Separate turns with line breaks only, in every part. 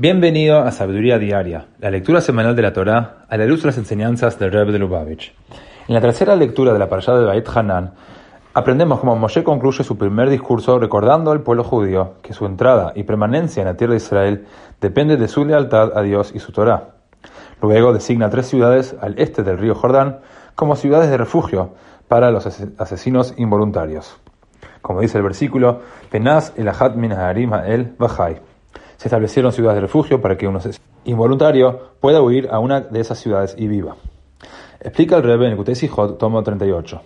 Bienvenido a Sabiduría Diaria, la lectura semanal de la Torá a la luz de las enseñanzas del Rebbe de Lubavitch. En la tercera lectura de la parashá de Bait Hanan, aprendemos cómo Moshe concluye su primer discurso recordando al pueblo judío que su entrada y permanencia en la tierra de Israel depende de su lealtad a Dios y su Torá. Luego designa tres ciudades al este del río Jordán como ciudades de refugio para los asesinos involuntarios. Como dice el versículo, Penaz el min el Bajai se establecieron ciudades de refugio para que uno involuntario pueda huir a una de esas ciudades y viva. Explica el Rebbe en el Kutei tomo 38.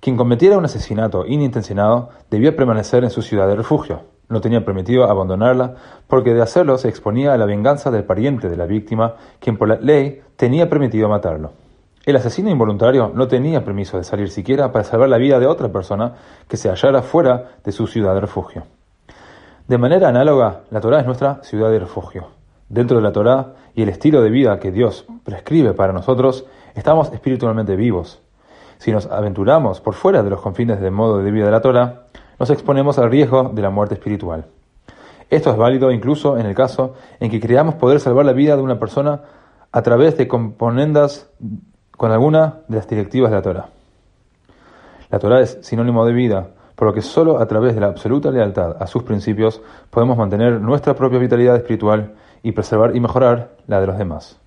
Quien cometiera un asesinato inintencionado debía permanecer en su ciudad de refugio. No tenía permitido abandonarla porque de hacerlo se exponía a la venganza del pariente de la víctima, quien por la ley tenía permitido matarlo. El asesino involuntario no tenía permiso de salir siquiera para salvar la vida de otra persona que se hallara fuera de su ciudad de refugio. De manera análoga, la Torá es nuestra ciudad de refugio. Dentro de la Torá y el estilo de vida que Dios prescribe para nosotros, estamos espiritualmente vivos. Si nos aventuramos por fuera de los confines del modo de vida de la Torá, nos exponemos al riesgo de la muerte espiritual. Esto es válido incluso en el caso en que creamos poder salvar la vida de una persona a través de componendas con alguna de las directivas de la Torá. La Torá es sinónimo de vida, por lo que solo a través de la absoluta lealtad a sus principios podemos mantener nuestra propia vitalidad espiritual y preservar y mejorar la de los demás.